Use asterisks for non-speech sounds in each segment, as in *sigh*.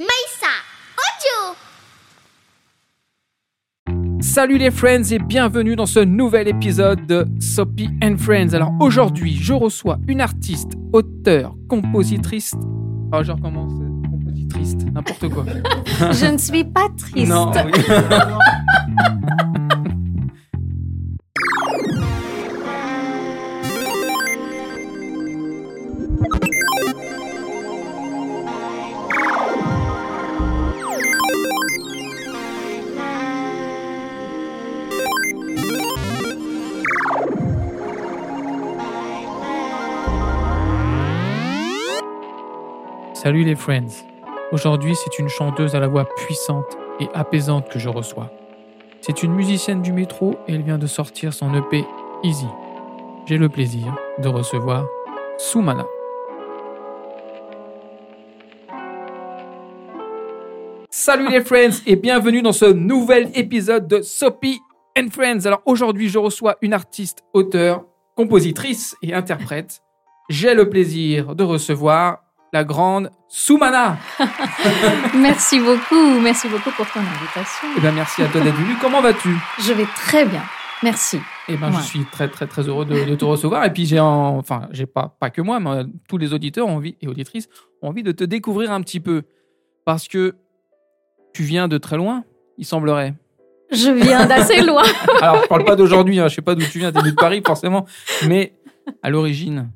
Maïssa, audio Salut les friends et bienvenue dans ce nouvel épisode de Soppy and Friends. Alors aujourd'hui, je reçois une artiste, auteure, compositrice. Ah, je recommence. Compositrice, n'importe quoi. *laughs* Je ne suis pas triste. Non, oui. *laughs* Salut les friends. Aujourd'hui, c'est une chanteuse à la voix puissante et apaisante que je reçois. C'est une musicienne du métro et elle vient de sortir son EP Easy. J'ai le plaisir de recevoir Soumana. Salut les friends et bienvenue dans ce nouvel épisode de Soppy and Friends. Alors aujourd'hui, je reçois une artiste, auteure, compositrice et interprète. J'ai le plaisir de recevoir la grande Soumana. *laughs* Merci beaucoup. Merci beaucoup pour ton invitation. Eh bien, merci à toi d'être venu. Comment vas-tu? Je vais très bien. Merci. Eh ben, Ouais. je suis très, très, très heureux de, de te recevoir. Et puis, j'ai, en- enfin, j'ai pas, pas que moi, mais tous les auditeurs ont envie, et auditrices ont envie de te découvrir un petit peu. Parce que tu viens de très loin, il semblerait. Je viens d'assez *laughs* loin. Alors, je parle pas d'aujourd'hui, hein, je sais pas d'où tu viens, tu es de Paris, forcément. Mais à l'origine,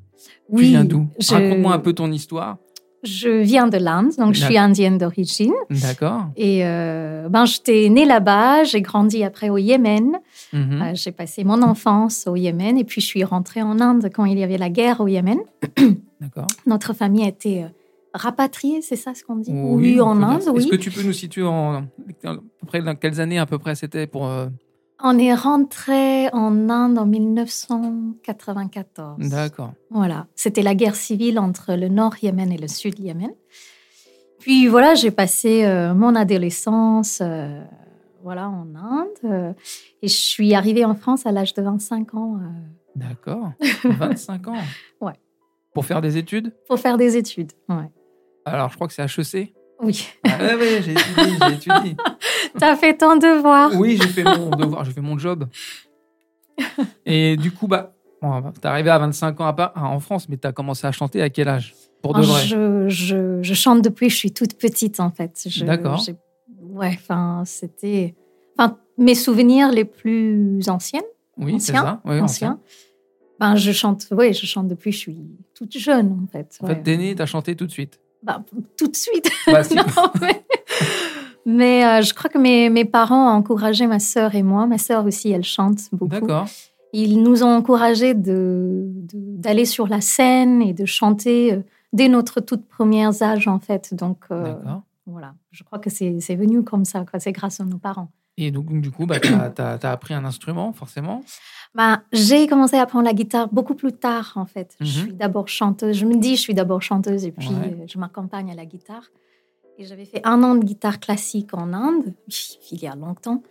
tu viens d'où? je- Raconte-moi un peu ton histoire. Je viens de l'Inde, donc je suis indienne d'origine. D'accord. Et euh, ben, j'étais née là-bas, j'ai grandi après au Yémen. Mhm. Euh, j'ai passé mon enfance au Yémen et puis je suis rentrée en Inde quand il y avait la guerre au Yémen. *coughs* D'accord. Notre famille a été euh, rapatriée, c'est ça ce qu'on dit? On en peut dire Inde, oui. Est-ce que tu peux nous situer en, à peu près dans quelles années à peu près c'était pour euh, On est rentré en Inde en 1994. D'accord. Voilà, c'était la guerre civile entre le nord Yémen et le sud Yémen. Puis voilà, j'ai passé euh, mon adolescence euh, voilà, en Inde euh, et je suis arrivée en France à l'âge de 25 ans euh, D'accord. 25 ans. *laughs* Ouais. Pour faire des études? Pour faire des études. Ouais. Alors, je crois que c'est HEC. Oui, Ah ouais, j'ai étudié, j'ai étudié. *laughs* *laughs* t'as fait ton devoir. Oui, j'ai fait mon devoir, j'ai fait mon job. *laughs* Et du coup, bah, bon, t'es arrivé à 25 ans à pas, en France, mais t'as commencé à chanter à quel âge Pour de vrai? je, je, je chante depuis que je suis toute petite en fait. D'accord. Ouais, enfin, c'était. Enfin, mes souvenirs les plus anciens Oui, c'est ça. Oui, ancien. Ben, je chante, ouais, je chante depuis que je suis toute jeune, en fait. En ouais. fait, t'es né, t'as chanté tout de suite. Ben, tout de suite. Bah, *laughs* si. Non, mais mais, euh, je crois que mes, mes parents ont encouragé ma sœur et moi. Ma sœur aussi, elle chante beaucoup. D'accord. Ils nous ont encouragés de, de- d'aller sur la scène et de chanter euh, dès notre toute première âge, en fait. Donc, euh, voilà. Je crois que c'est, venu comme ça. C'est grâce à nos parents. Et donc, du coup, bah, t'as- t'as appris un instrument, forcément? Ben, j'ai commencé à apprendre la guitare beaucoup plus tard, en fait. Je Mhm. suis d'abord chanteuse. Je me dis, je suis d'abord chanteuse et puis Ouais. je m'accompagne à la guitare. J'avais fait un an de guitare classique en Inde, *laughs* il y a longtemps.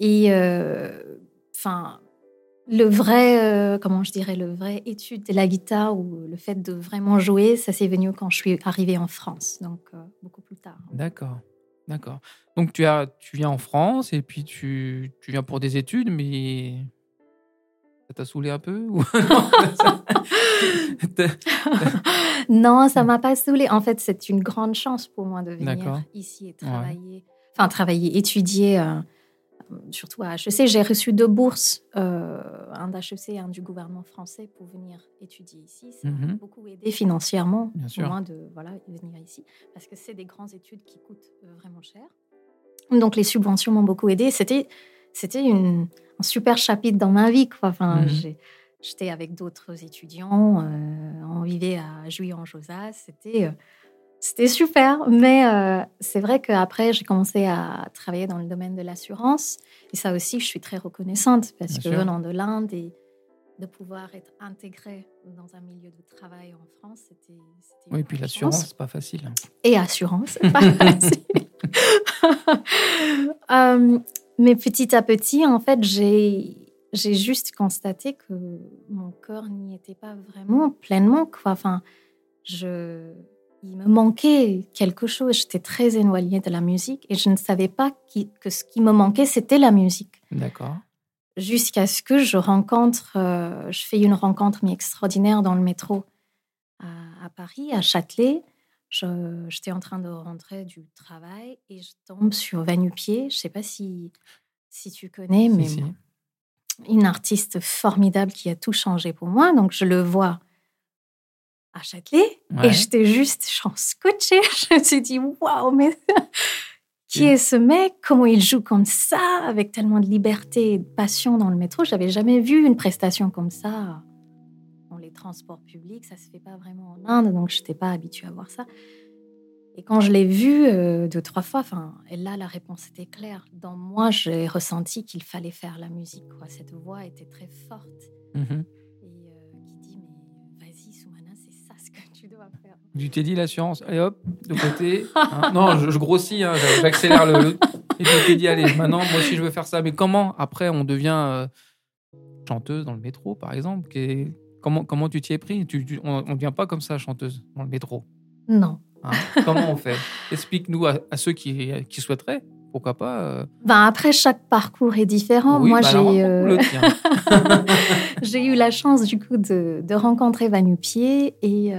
Et euh, enfin, le vrai, euh, comment je dirais, le vrai étude de la guitare ou le fait de vraiment jouer, ça s'est venu quand je suis arrivée en France, donc euh, beaucoup plus tard. D'accord. D'accord. Donc, tu, as, tu viens en France et puis tu, tu viens pour des études, mais ça t'a saoulé un peu ou... *laughs* *laughs* Non, ça- m'a pas saoulée. En fait, c'est une grande chance pour moi de venir ici et travailler. Enfin, travailler, étudier, euh, surtout à HEC. J'ai reçu deux bourses, euh, un d'HEC et un du gouvernement français pour venir étudier ici. Ça m'a Mhm. beaucoup aidé financièrement Bien sûr. moi de voilà, venir ici. Parce que c'est des grandes études qui coûtent euh, vraiment cher. Donc, les subventions m'ont beaucoup aidé. C'était, c'était une- un super chapitre dans ma vie. Quoi. Enfin, Mhm. j'ai- J'étais avec d'autres étudiants, euh, on vivait à Juilly-en-Josas, c'était euh, c'était super. Mais euh, c'est vrai qu'après, j'ai commencé à travailler dans le domaine de l'assurance. Et ça aussi, je suis très reconnaissante parce Bien que sûr. venant de l'Inde et de pouvoir être intégrée dans un milieu de travail en France, c'était. Oui, puis grande l'assurance, c'est pas facile. Et assurance, c'est pas facile. *laughs* Mais petit à petit, en fait, j'ai j'ai juste constaté que n'y était pas vraiment pleinement. Quoi. Enfin, je, il me manquait quelque chose. J'étais très éloignée de la musique et je ne savais pas que ce qui me manquait, c'était la musique. D'accord. Jusqu'à ce que je rencontre, euh, je fais une rencontre mais extraordinaire dans le métro à, Paris, à Châtelet. J'étais en train de rentrer du travail et je tombe sur Vanupier. Je ne sais pas si, si tu connais, mais une artiste formidable qui a tout changé pour moi. Donc je le vois à Châtelet. Et j'étais juste, je scotchée. *laughs* Je me suis dit, waouh, mais *laughs* qui est ce mec? Comment il joue comme ça, avec tellement de liberté et de passion dans le métro J'avais jamais vu une prestation comme ça dans les transports publics. Ça se fait pas vraiment en Inde, donc je n'étais pas habituée à voir ça. Et quand je l'ai vu euh, deux, trois fois, enfin, et là, la réponse était claire. Dans moi, j'ai ressenti qu'il fallait faire la musique. Quoi. Cette voix était très forte. Mm-hmm. *laughs* Tu t'es dit l'assurance, allez hop, de côté. Hein? *laughs* non, je, grossis, hein, j'accélère le, Et tu t'es dit, allez, maintenant, moi aussi, je veux faire ça. Mais comment, après, on devient euh, chanteuse dans le métro, par exemple? Comment, comment tu t'y es pris? On ne devient pas comme ça, chanteuse, dans le métro? Non. Hein? comment on fait? Explique-nous à, ceux qui, qui souhaiteraient pourquoi pas euh. ben Après, chaque parcours est différent. Moi, j'ai euh, *laughs* j'ai eu la chance du coup de, de rencontrer Vanupier et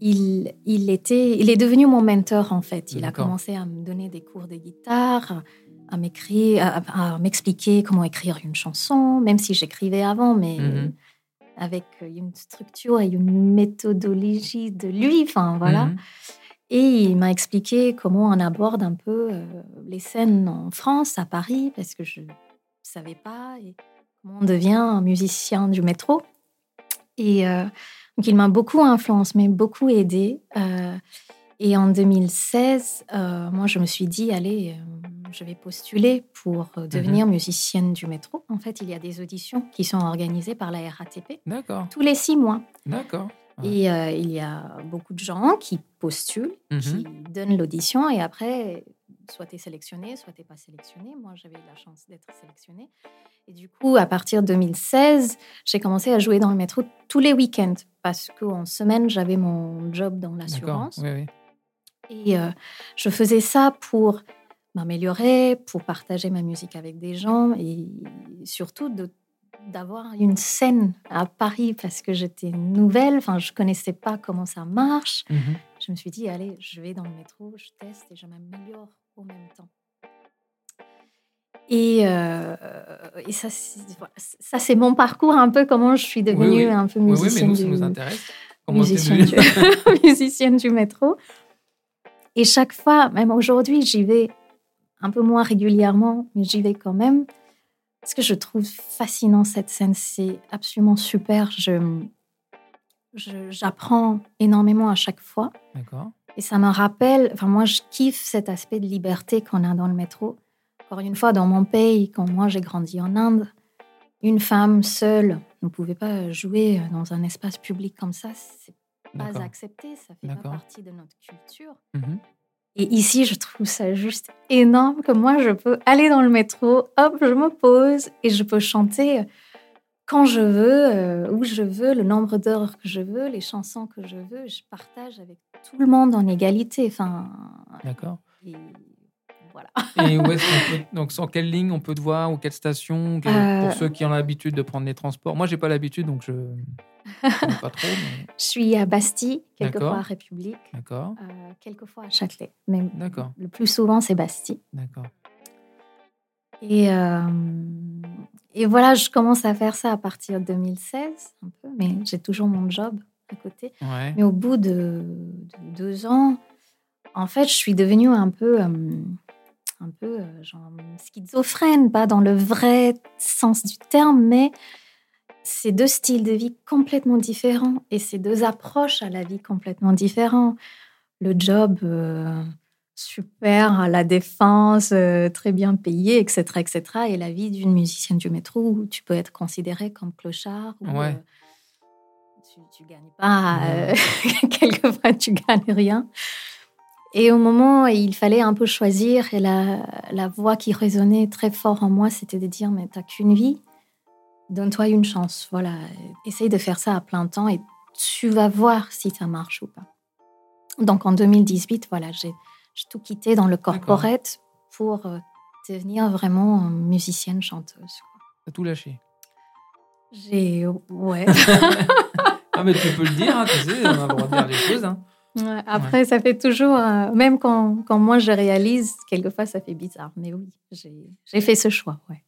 il, il, était, il est devenu mon mentor en fait. Il a commencé à me donner des cours de guitare, à m'écrire, à, m'expliquer comment écrire une chanson, même si j'écrivais avant, mais mhm. Avec une structure et une méthodologie de lui. Enfin voilà. Mhm. Et il m'a expliqué comment on aborde un peu euh, les scènes en France, à Paris, parce que je ne savais pas, et comment on devient un musicien du métro. Et euh, donc, il m'a beaucoup influencé, mais beaucoup aidé. Euh, et en 2016, euh, moi, je me suis dit, allez, euh, je vais postuler pour devenir mhm. musicienne du métro. En fait, il y a des auditions qui sont organisées par la RATP. D'accord. Tous les six mois. D'accord. Et il y a beaucoup de gens qui postulent, mhm. qui donnent l'audition, et après, soit tu es sélectionné, soit tu n'es pas sélectionné. Moi, j'avais eu la chance d'être sélectionnée. Et du coup, à partir de 2016, j'ai commencé à jouer dans le métro tous les week-ends parce qu'en semaine, j'avais mon job dans l'assurance. Oui, oui. Et euh, je faisais ça pour m'améliorer, pour partager ma musique avec des gens et surtout d'avoir une scène à Paris parce que j'étais nouvelle, enfin je connaissais pas comment ça marche. Mhm. Je me suis dit allez, je vais dans le métro, je teste et je m'améliore au même temps. Et, euh, et ça, ça c'est mon parcours, un peu comment je suis devenue un peu musicienne, oui, mais nous, du, ça nous intéresse. musicienne, du, *laughs* musicienne du métro. Et chaque fois, même aujourd'hui, j'y vais un peu moins régulièrement, mais j'y vais quand même. Parce que je trouve fascinant cette scène, c'est absolument super. Je, j'apprends énormément à chaque fois. D'accord. Et ça me rappelle, enfin moi je kiffe cet aspect de liberté qu'on a dans le métro. Encore une fois, dans mon pays, quand moi j'ai grandi en Inde, une femme seule ne pouvait pas jouer dans un espace public comme ça. C'est pas accepté, ça fait pas partie de notre culture. Mhm. Et ici, je trouve ça juste énorme que moi, je peux aller dans le métro, hop, je me pose et je peux chanter quand je veux, euh, où je veux, le nombre d'heures que je veux, les chansons que je veux. Je partage avec tout le monde en égalité. Enfin, D'accord. Et voilà. Et où *laughs* est-ce peut, donc sur quelle ligne on peut te voir ou quelle station pour euh. ceux qui ont l'habitude de prendre les transports? Moi, j'ai pas l'habitude, donc je ne pas trop. *laughs* Je suis à Bastille, quelquefois à République, D'accord. Euh, quelquefois à Châtelet, mais le plus souvent c'est Bastille. D'accord. Et et voilà, je commence à faire ça à partir de 2016, un peu, mais j'ai toujours mon job à côté. Mais au bout de, deux ans, en fait, je suis devenue un peu, euh, un peu euh, genre schizophrène, pas dans le vrai sens du terme, mais c'est deux styles de vie complètement différents et c'est deux approches à la vie complètement différentes. Le job, euh, super à la défense, euh, très bien payé, etc., etc. Et la vie d'une musicienne du métro où tu peux être considéré comme clochard. Ou, euh, tu, ne gagnes pas, *laughs* quelquefois tu gagnes rien. Et au moment où il fallait un peu choisir, et la, la voix qui résonnait très fort en moi, c'était de dire Mais t'as qu'une vie, donne-toi une chance. Voilà, essaye de faire ça à plein temps et tu vas voir si ça marche ou pas. Donc en 2018, voilà, j'ai tout quitté dans le corporate pour euh, devenir vraiment musicienne chanteuse. T'as tout lâché. J'ai ouais. *laughs* Ah, mais tu peux le dire, hein, tu sais, on a le droit de dire les choses. hein. Ouais, Après, ça fait toujours, euh, même quand, quand moi je réalise, quelquefois ça fait bizarre. Mais oui, j'ai fait ce choix. Ouais.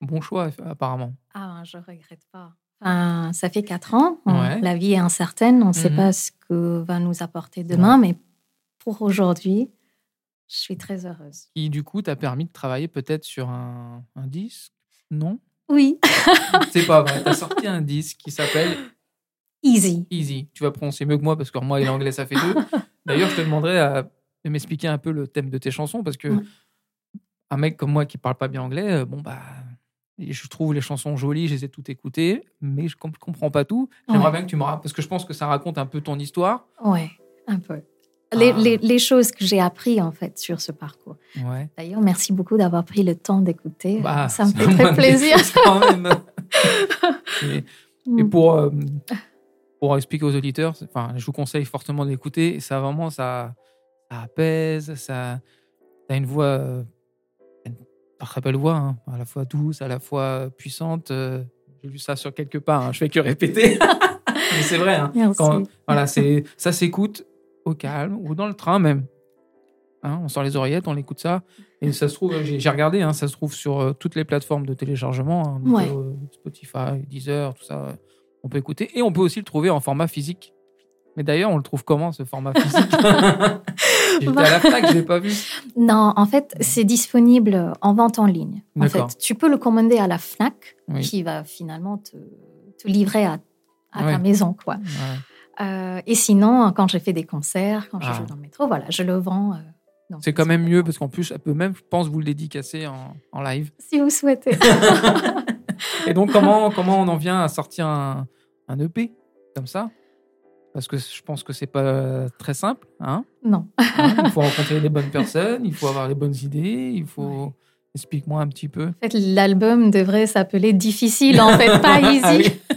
Bon choix, apparemment. Ah, je regrette pas. Enfin, ça fait quatre ans. on- Ouais. La vie est incertaine. On ne sait Mhm. pas ce que va nous apporter demain. Mais pour aujourd'hui, je suis très heureuse. Qui, du coup, t'a permis de travailler peut-être sur un, un disque Non? Oui, C'est pas vrai. T'as sorti un disque qui s'appelle easy. Easy. Tu vas prononcer mieux que moi parce que moi et l'anglais, ça fait deux. *laughs* D'ailleurs, je te demanderais à- de m'expliquer un peu le thème de tes chansons parce que Ouais. un mec comme moi qui parle pas bien anglais, euh, bon, bah. Je trouve les chansons jolies, je les ai toutes écoutées, mais je comp- comprends pas tout. J'aimerais Ouais. bien que tu me racontes, parce que je pense que ça raconte un peu ton histoire. Ouais, un peu. Les, Ah. les- les choses que j'ai appris en fait sur ce parcours. Ouais. D'ailleurs, merci beaucoup d'avoir pris le temps d'écouter. Bah, ça me fait très plaisir. quand même. *laughs* et, et pour, euh, *laughs* pour expliquer aux auditeurs, enfin, je vous conseille fortement d'écouter. Ça vraiment, ça, ça apaise, ça, t'as une voix, euh, une très belle voix, hein, à la fois douce, à la fois puissante. euh, J'ai lu ça sur quelque part. hein, je fais que répéter, *laughs* mais c'est vrai. hein. Quand- voilà, c'est ça s'écoute au calme ou dans le train même. Hein, on sort les oreillettes, on écoute ça. Et ça se trouve, j'ai regardé, hein, ça se trouve sur euh, toutes les plateformes de téléchargement, hein, Ouais. euh, Spotify, Deezer, tout ça. On peut écouter. Et on peut aussi le trouver en format physique. Mais d'ailleurs, on le trouve comment ce format physique? *laughs* J'étais à la Fnac, je l'ai pas vu. Non, en fait, c'est disponible en vente en ligne. En fait, tu peux le commander à la Fnac, Oui. qui va finalement te, te livrer à, à Ouais. ta maison, quoi. Ouais. Euh, et sinon, quand j'ai fait des concerts, quand je Ah. joue dans le métro, voilà, je le vends. euh, C'est quand même mieux parce qu'en plus, elle peut même, je pense, vous le dédicacer en, en live. Si vous souhaitez. *laughs* Et donc, comment, comment on en vient à sortir un, un EP comme ça? Parce que je pense que c'est pas très simple. Hein? Non. Hein, il faut rencontrer les bonnes *laughs* personnes, il faut avoir les bonnes idées, il faut. Explique-moi un petit peu. En fait, l'album devrait s'appeler Difficile, en fait, pas *laughs* Easy. *laughs*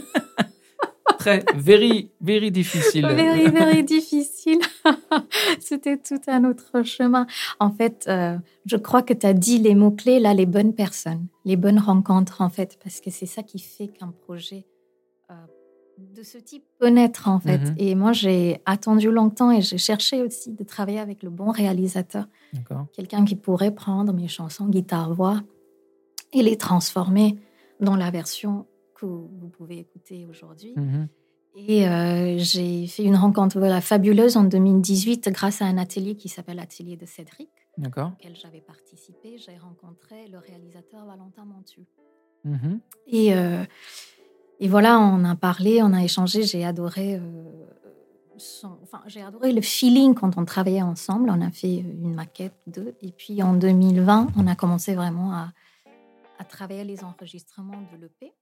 Très, very, very difficile. Very, very difficile. *laughs* C'était tout un autre chemin. En fait, euh, je crois que tu as dit les mots-clés, là, les bonnes personnes, les bonnes rencontres, en fait, parce que c'est ça qui fait qu'un projet euh, de ce type peut naître, en fait. Mhm. Et moi, j'ai attendu longtemps et j'ai cherché aussi de travailler avec le bon réalisateur, quelqu'un qui pourrait prendre mes chansons guitare-voix et les transformer dans la version que vous pouvez écouter aujourd'hui. Mhm. Et euh, j'ai fait une rencontre voilà, fabuleuse en 2018 grâce à un atelier qui s'appelle Atelier de Cédric, auquel j'avais participé. J'ai rencontré le réalisateur Valentin Montu. Mhm. Et, euh, et voilà, on a parlé, on a échangé. J'ai adoré, euh, son- enfin, j'ai adoré le feeling quand on travaillait ensemble. On a fait une maquette d'eux. Et puis en 2020, on a commencé vraiment à, à travailler les enregistrements de l'EP.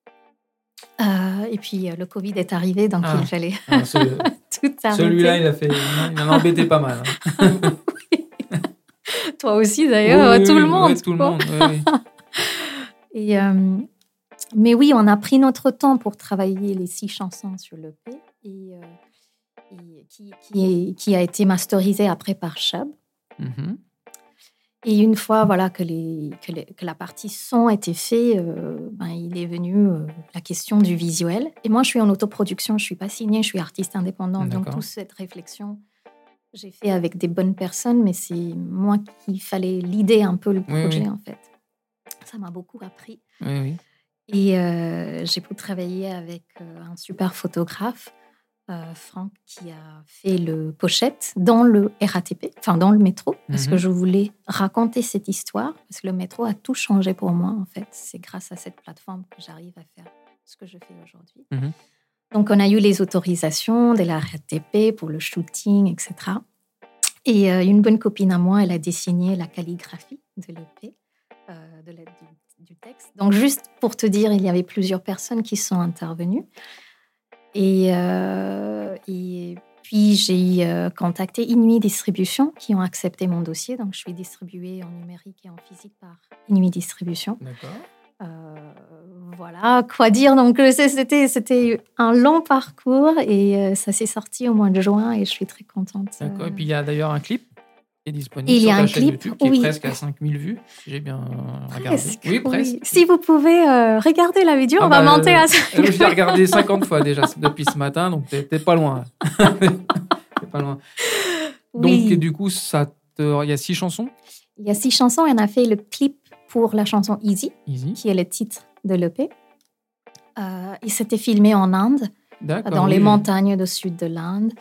Euh, et puis euh, le Covid est arrivé, donc Ah. il fallait Ah, ce- *laughs* tout arrêter. Celui-là, il a fait, il en a embêté pas mal. hein. *laughs* Toi aussi d'ailleurs, Oui, tout oui, le monde. tout le monde. *laughs* Et, euh, mais oui, on a pris notre temps pour travailler les six chansons sur l'EP et, euh, et qui, qui, est- qui a été masterisé après par Chubb. Mhm. Et une fois voilà, que, les, que, les- que la partie son était faite, euh, ben, il est venu euh, la question du visuel. Et moi, je suis en autoproduction, je ne suis pas signée, je suis artiste indépendante. Donc, toute cette réflexion, j'ai fait avec des bonnes personnes, mais c'est moi qui fallait l'idée un peu le projet, oui. en fait. Ça m'a beaucoup appris. Oui. Et euh, j'ai pu travailler avec un super photographe, euh, Franck, qui a fait le pochette dans le RATP, enfin dans le métro, parce Mhm. que je voulais raconter cette histoire, parce que le métro a tout changé pour moi, en fait. C'est grâce à cette plateforme que j'arrive à faire ce que je fais aujourd'hui. Mhm. Donc, on a eu les autorisations de la RATP pour le shooting, etc. Et euh, une bonne copine à moi, elle a dessiné la calligraphie de l'EP, euh, de la- du, du texte. Donc, juste pour te dire, il y avait plusieurs personnes qui sont intervenues. Et, euh, et puis, j'ai euh, contacté Inuit Distribution qui ont accepté mon dossier. Donc, je suis distribuée en numérique et en physique par Inuit Distribution. D'accord. Euh, voilà, quoi dire? Donc, c'était, c'était un long parcours et ça s'est sorti au mois de juin et je suis très contente. D'accord. Et puis il y a d'ailleurs un clip est disponible Il y a un clip, YouTube qui oui. est presque à 5000 vues, si j'ai bien regardé. presque, Oui, presque. Si vous pouvez euh, regarder la vidéo, Ah on va bah, monter à euh, ça. Je l'ai regardé *laughs* 50 fois déjà depuis ce matin, donc t'es pas loin. *laughs* T'es pas loin. Donc Oui. du coup, ça te- il y a six chansons? Il y a six chansons et on a fait le clip pour la chanson Easy, Easy. qui est le titre de l'EP. Euh, il s'était filmé en Inde, dans les montagnes du sud de l'Inde,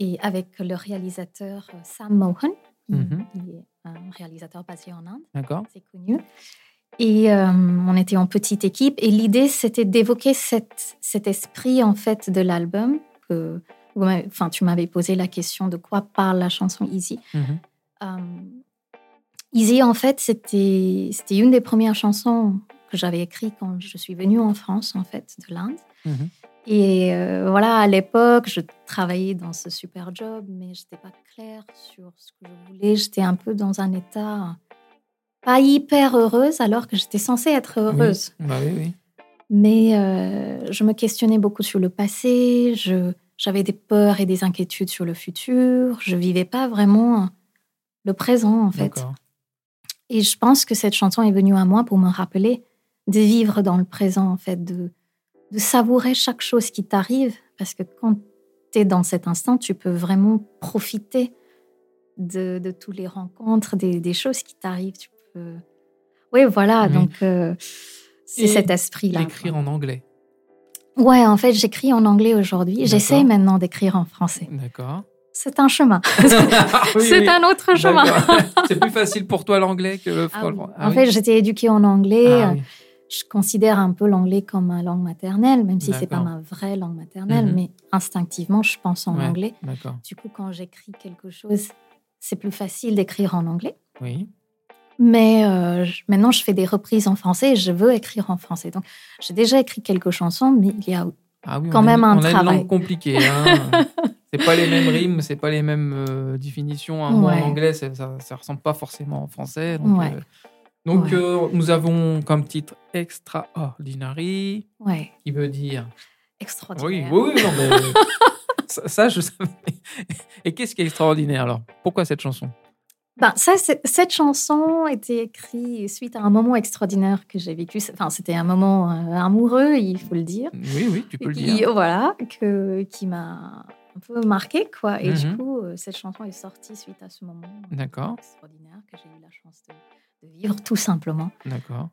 et avec le réalisateur euh, Sam Mohan. Il, Mhm. il est un réalisateur basé en Inde, D'accord. c'est connu. Et euh, on était en petite équipe, et l'idée c'était d'évoquer cet esprit en fait de l'album. Enfin, tu m'avais posé la question de quoi parle la chanson Easy. Mhm. Euh, Easy, en fait, c'était c'était une des premières chansons que j'avais écrites quand je suis venue en France, en fait, de l'Inde. Mhm. Et euh, voilà, à l'époque, je travaillais dans ce super job, mais je n'étais pas claire sur ce que je voulais. J'étais un peu dans un état pas hyper heureuse, alors que j'étais censée être heureuse. Oui. Bah oui, oui. Mais euh, je me questionnais beaucoup sur le passé, je, j'avais des peurs et des inquiétudes sur le futur, je vivais pas vraiment le présent, en fait. Et je pense que cette chanson est venue à moi pour me rappeler de vivre dans le présent, en fait, de, de savourer chaque chose qui t'arrive. Parce que quand tu es dans cet instant, tu peux vraiment profiter de, de toutes les rencontres, des, des choses qui t'arrivent. Tu peux... Oui, voilà, Oui. donc euh, c'est Et cet esprit-là. L'écrire en anglais. Ouais, en fait, j'écris en anglais aujourd'hui. J'essaie maintenant d'écrire en français. D'accord. C'est un chemin. *laughs* Ah oui, c'est oui. un autre chemin. C'est plus facile pour toi l'anglais que le Ah français. en fait, j'étais éduquée en anglais. Ah. Je considère un peu l'anglais comme ma langue maternelle, même si c'est pas ma vraie langue maternelle, Mhm. mais instinctivement, je pense en Ouais. anglais. Du coup, quand j'écris quelque chose, c'est plus facile d'écrire en anglais. Oui. Mais euh, je- maintenant, je fais des reprises en français et je veux écrire en français. Donc, j'ai déjà écrit quelques chansons, mais il y a Ah oui, Quand a même un on a une travail. langue compliquée. Hein. *laughs* c'est pas les mêmes rimes, c'est pas les mêmes euh, définitions. Un mot en anglais, ça, ça ressemble pas forcément en français. Donc, Ouais. euh, donc Ouais. euh, nous avons comme titre Extraordinary, ouais, qui veut dire. Extraordinaire. oui, oui, non, mais *laughs* ça, ça, je savais. Et qu'est-ce qui est extraordinaire alors? Pourquoi cette chanson? Ben, ça, cette chanson était écrite suite à un moment extraordinaire que j'ai vécu. Enfin, c'était un moment euh, amoureux, il faut le dire. Oui, oui, tu peux le dire. voilà, que, qui m'a un peu marqué, quoi. Et Mhm. du coup, euh, cette chanson est sortie suite à ce moment D'accord, extraordinaire que j'ai eu la chance de, de vivre, tout simplement. d'accord.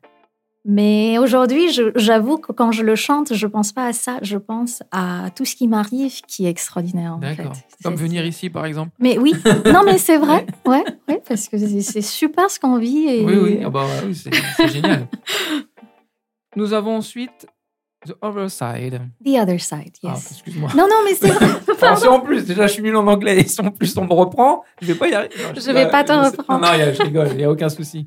Mais aujourd'hui, j'avoue que quand je le chante, je pense pas à ça. Je pense à tout ce qui m'arrive qui est extraordinaire. D'accord. Comme venir ici, par exemple. Mais oui, non, mais c'est vrai. *laughs* Ouais, ouais, parce que c'est super ce qu'on vit. Et... Oui, oui, ah bah, oui, c'est génial. *laughs* Nous avons ensuite The Other Side. The other side, Ah, yes. excuse-moi. non, non, mais c'est *laughs* vrai. Si en plus, déjà, je suis nul en anglais, et si en plus on me reprend, je vais pas y arriver. Non, Je sais vais pas te je sais- reprendre. Non, non, y a- je rigole, il n'y a aucun souci.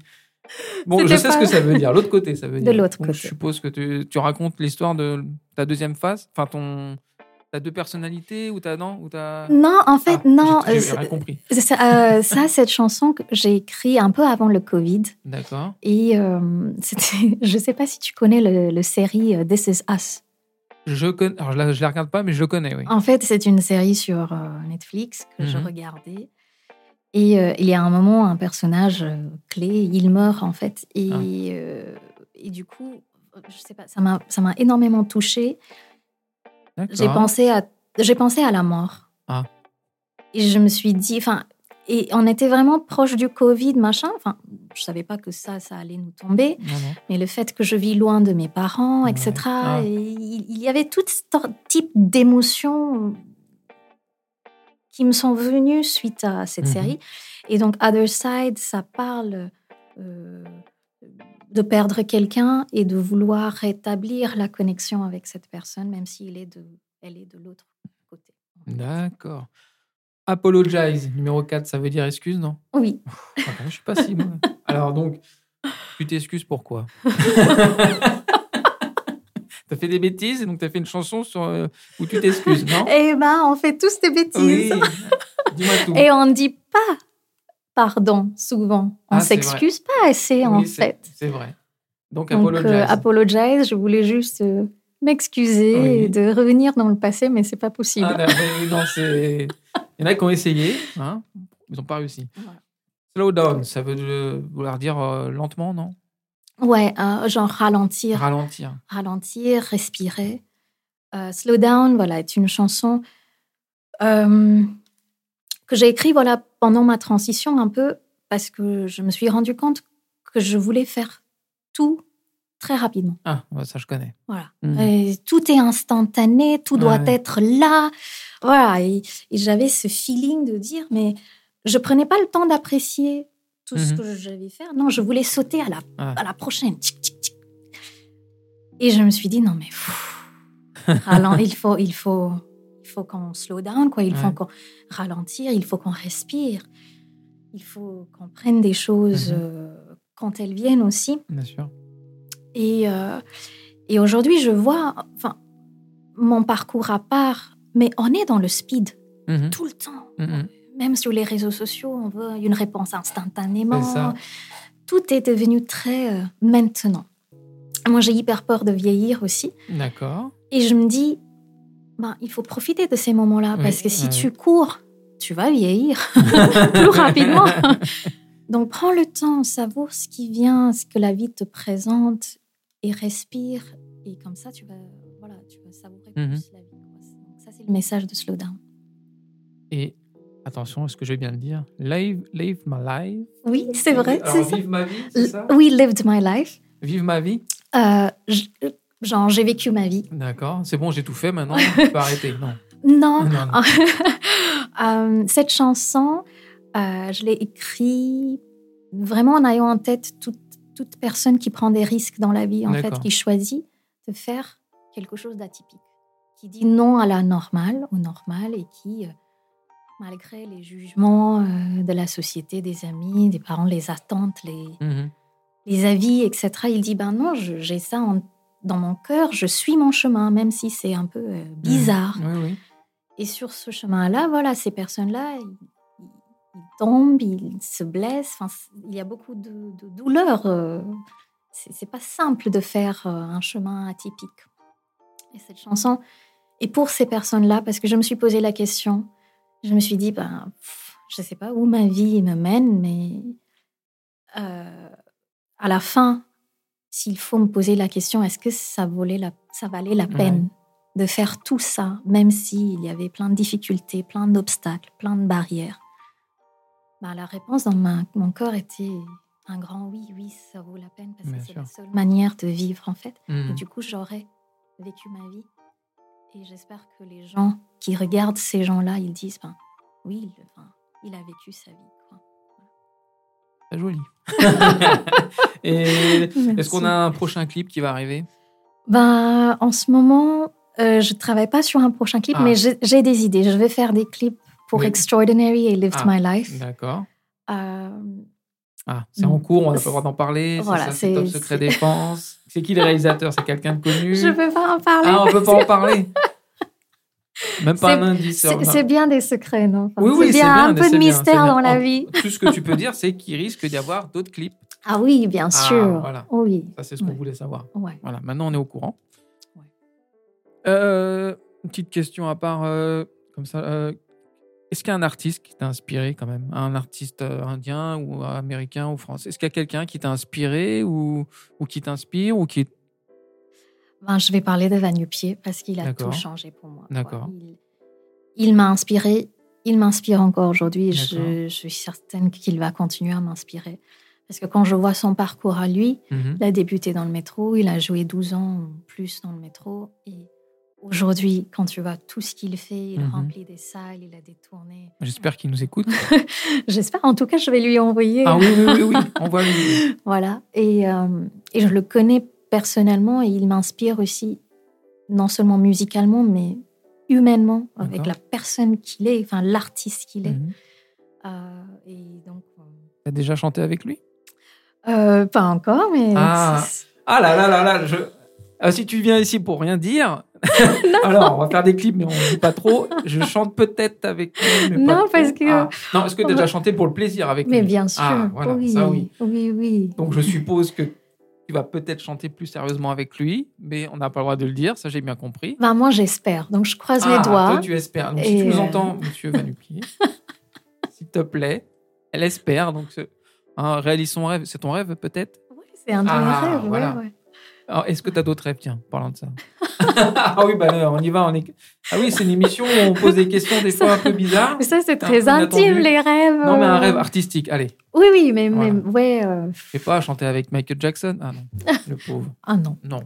Bon, je sais pas- ce que ça veut dire. L'autre côté, ça veut De dire. l'autre Donc, côté. Je suppose que tu, tu racontes l'histoire de ta deuxième phase, enfin, ton. T'as deux personnalités ou t'as non ou t'as. Non, en fait, Ah, non. j'ai- rien compris. c'est- euh, *laughs* ça, cette chanson que j'ai écrite un peu avant le Covid. D'accord. Et euh, c'était, *laughs* je sais pas si tu connais le, le série euh, This Is Us. Je connais. Alors, je la, je la regarde pas, mais je le connais, oui. En fait, c'est une série sur euh, Netflix que je Mhm. regardais. Et euh, il y a un moment, un personnage clé, il meurt en fait. Et, Ah. et du coup, je sais pas, ça m'a, ça m'a énormément touchée. J'ai pensé à, j'ai pensé à la mort. Ah. Et je me suis dit, enfin, et on était vraiment proche du Covid, machin. Enfin, je savais pas que ça, ça allait nous tomber. Mais le fait que je vis loin de mes parents, etc. Ah. et il, y avait tout type d'émotions qui me sont venues suite à cette Mhm. série. Et donc, Other Side, ça parle euh, de perdre quelqu'un et de vouloir rétablir la connexion avec cette personne, même si elle est de, elle est de l'autre côté. D'accord. Apologize, numéro 4, ça veut dire excuse, non? Oui. Ah bon, Je suis pas si. moi. *laughs* Alors donc, tu t'excuses pourquoi *laughs* T'as fait des bêtises et donc t'as fait une chanson sur, euh, où tu t'excuses, non? Eh ben, on fait tous des bêtises. Oui. Dis-moi tout. Et on ne dit pas pardon souvent. On Ah, c'est s'excuse pas assez, en Oui, fait. C'est vrai. Donc, Donc, apologize. euh, apologize, je voulais juste euh, m'excuser Oui. et de revenir dans le passé, mais c'est pas possible. Ah, non, non. *laughs* Il y en a qui ont essayé, hein, ils n'ont pas réussi. Voilà. Slow down, ça veut vouloir dire euh, lentement, non? Ouais, euh, genre ralentir, Ralentir. ralentir, respirer. Euh, Slow Down, voilà, est une chanson que j'ai écrite voilà, pendant ma transition un peu parce que je me suis rendu compte que je voulais faire tout très rapidement. Ah, ça je connais. Voilà. Et tout est instantané, tout doit Ouais. être là. Voilà. Et, et j'avais ce feeling de dire, mais je prenais pas le temps d'apprécier tout ce Mhm. que j'avais faire. Non, je voulais sauter à la, Ouais. à la prochaine. Tic, tic, tic. Et je me suis dit, non, mais pff, ralent- il faut, il faut, faut qu'on slow down, quoi. Il faut qu'on ralentir, il faut qu'on respire. Il faut qu'on prenne des choses Mhm. euh, quand elles viennent aussi. Bien sûr. Et, euh, et aujourd'hui, je vois enfin, mon parcours à part, mais on est dans le speed Mhm. tout le temps. Mhm. Même sur les réseaux sociaux, on veut une réponse instantanément. Tout est devenu très euh, maintenant. Moi, j'ai hyper peur de vieillir aussi. D'accord. Et je me dis, ben, il faut profiter de ces moments-là, Oui, parce que si tu cours, tu vas vieillir *laughs* plus rapidement. *laughs* Donc, prends le temps, savoure ce qui vient, ce que la vie te présente, et respire. Et comme ça, tu vas, voilà, tu vas savourer Mhm. plus la vie. ça, c'est le message de Slow Down. Et attention, est-ce que je vais bien le dire Live, live my life. Oui, c'est vrai, Alors, ça. vive ma vie, ça? Oui, lived my life. Vive ma vie Euh, genre, j'ai vécu ma vie. D'accord. C'est bon, j'ai tout fait maintenant. *laughs* Je peux arrêter. Non. Non, Non, non. *laughs* Euh, cette chanson, euh, je l'ai écrite vraiment en ayant en tête toute, toute personne qui prend des risques dans la vie, en fait, qui choisit de faire quelque chose d'atypique, qui dit non à la normale, au normal, et qui, euh, malgré les jugements de la société, des amis, des parents, les attentes, les, Mhm. les avis, etc., il dit, ben non, j'ai ça en- dans mon cœur, je suis mon chemin, même si c'est un peu euh, bizarre. Oui, oui. Et sur ce chemin-là, voilà, ces personnes-là, ils, ils tombent, ils se blessent. Enfin, il y a beaucoup de, de douleurs. euh, c'est pas simple de faire euh, un chemin atypique. Et cette chanson est pour ces personnes-là parce que je me suis posé la question. Je me suis dit, ben, pff, je sais pas où ma vie me mène, mais euh, à la fin, s'il faut me poser la question, est-ce que ça valait la, ça valait la Ouais. peine de faire tout ça, même s'il y avait plein de difficultés, plein d'obstacles, plein de barrières? Ben, La réponse dans ma- mon corps était un grand oui, oui, ça vaut la peine parce Bien que c'est la seule manière de vivre en fait. Et Mhm. du coup, j'aurais vécu ma vie. Et j'espère que les gens qui regardent ces gens-là, ils disent, ben, oui, il, a vécu sa vie. quoi. Très joli. *laughs* Est-ce qu'on a un prochain clip qui va arriver? Ben, en ce moment, euh, je travaille pas sur un prochain clip, Ah. mais j'ai des idées. Je vais faire des clips pour Oui. Extraordinary et Lived Ah. My Life. D'accord. Euh, Ah, c'est en cours, on n'a pas le droit d'en parler. c'est Voilà, c'est top secret défense. C'est qui le réalisateur? C'est quelqu'un de connu? Je peux pas en parler. Ah, on peut pas en parler. *laughs* Même pas un indice. C'est bien des secrets, non? Enfin, Oui, oui, C'est bien un peu de mystère bien. dans la vie. Tout ce que tu peux dire, c'est qu'il risque d'y avoir d'autres clips. Ah oui, bien Ah, sûr. voilà. Oh oui. Ça, c'est ce qu'on Ouais. voulait savoir. Ouais. Voilà, maintenant on est au courant. Ouais. Euh, une petite question à part, euh, comme ça. euh, Est-ce qu'il y a un artiste qui t'a inspiré quand même? Un artiste indien ou américain ou français? Est-ce qu'il y a quelqu'un qui t'a inspiré ou, ou qui t'inspire ou qui... Ben, je vais parler de Vanupier parce qu'il a tout changé pour moi. D'accord. Il, il m'a inspiré. Il m'inspire encore aujourd'hui. Je, je suis certaine qu'il va continuer à m'inspirer. Parce que quand je vois son parcours à lui, Mhm. il a débuté dans le métro, il a joué 12 ans ou plus dans le métro. Et aujourd'hui, quand tu vois tout ce qu'il fait, il Mhm. remplit des salles, il a des tournées. J'espère qu'il nous écoute. *laughs* J'espère, en tout cas, je vais lui envoyer. ah oui, oui, oui, oui. on voit lui. *laughs* Voilà. Et, euh, et je le connais personnellement et il m'inspire aussi, non seulement musicalement, mais humainement, avec la personne qu'il est, enfin l'artiste qu'il est. Mhm. Euh, et donc, T'as déjà chanté avec lui? Euh, pas encore, mais. Ah. Ah là là là là, je... Ah, si tu viens ici pour rien dire, *laughs* alors on va faire des clips, mais on ne dit pas trop. Je chante peut-être avec lui, mais pas Non, trop. parce que- Ah. Non, est-ce que tu as déjà *laughs* chanté pour le plaisir avec Mais lui? bien sûr. Ah, voilà, oui, ça oui. oui, oui. Donc je suppose que tu vas peut-être chanter plus sérieusement avec lui, mais on n'a pas le droit de le dire, ça j'ai bien compris. Ben, moi, j'espère. Donc, je croise Ah, les doigts. Toi, tu espères. Donc, si Et, tu nous euh, entends, *laughs* monsieur Vanupier, s'il te plaît, elle espère. Donc, hein, réalise son rêve. C'est ton rêve, peut-être? Oui, c'est un de mes Ah, rêves. voilà. ouais. Est-ce que tu as d'autres rêves, tiens, parlant de ça *laughs* Ah oui, bah, là, on y va. On est... Ah oui, c'est une émission où on pose des questions des *laughs* fois un peu bizarres. Mais ça, c'est très intime, les rêves. Non, mais un euh. rêve artistique. Allez, Oui, oui, mais, mais Voilà. ouais. euh, je sais pas, chanter avec Michael Jackson. Ah non, le pauvre. *laughs* Ah non. Non,